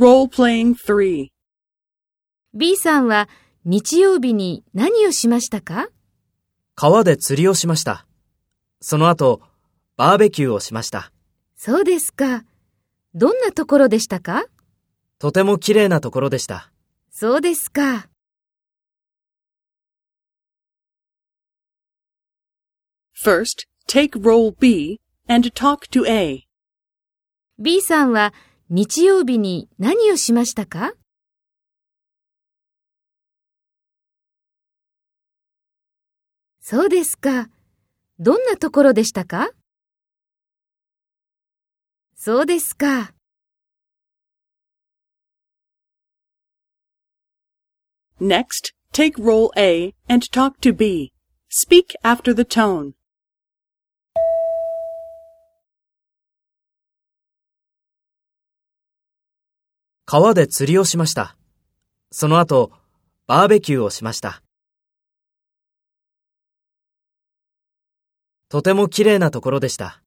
Role-playing 3. B さんは日曜日に何をしましたか？川で釣りをしました。その後、バーベキューをしました。そうですか。どんなところでしたか？とても綺麗なところでした。そうですか。First, take role B and talk to A. B さんは日曜日に何をしましたかそうですか。どんなところでしたかそうですか。Next, take role A and talk to B. Speak after the tone. 川で釣りをしました。その後、バーベキューをしました。とても綺麗なところでした。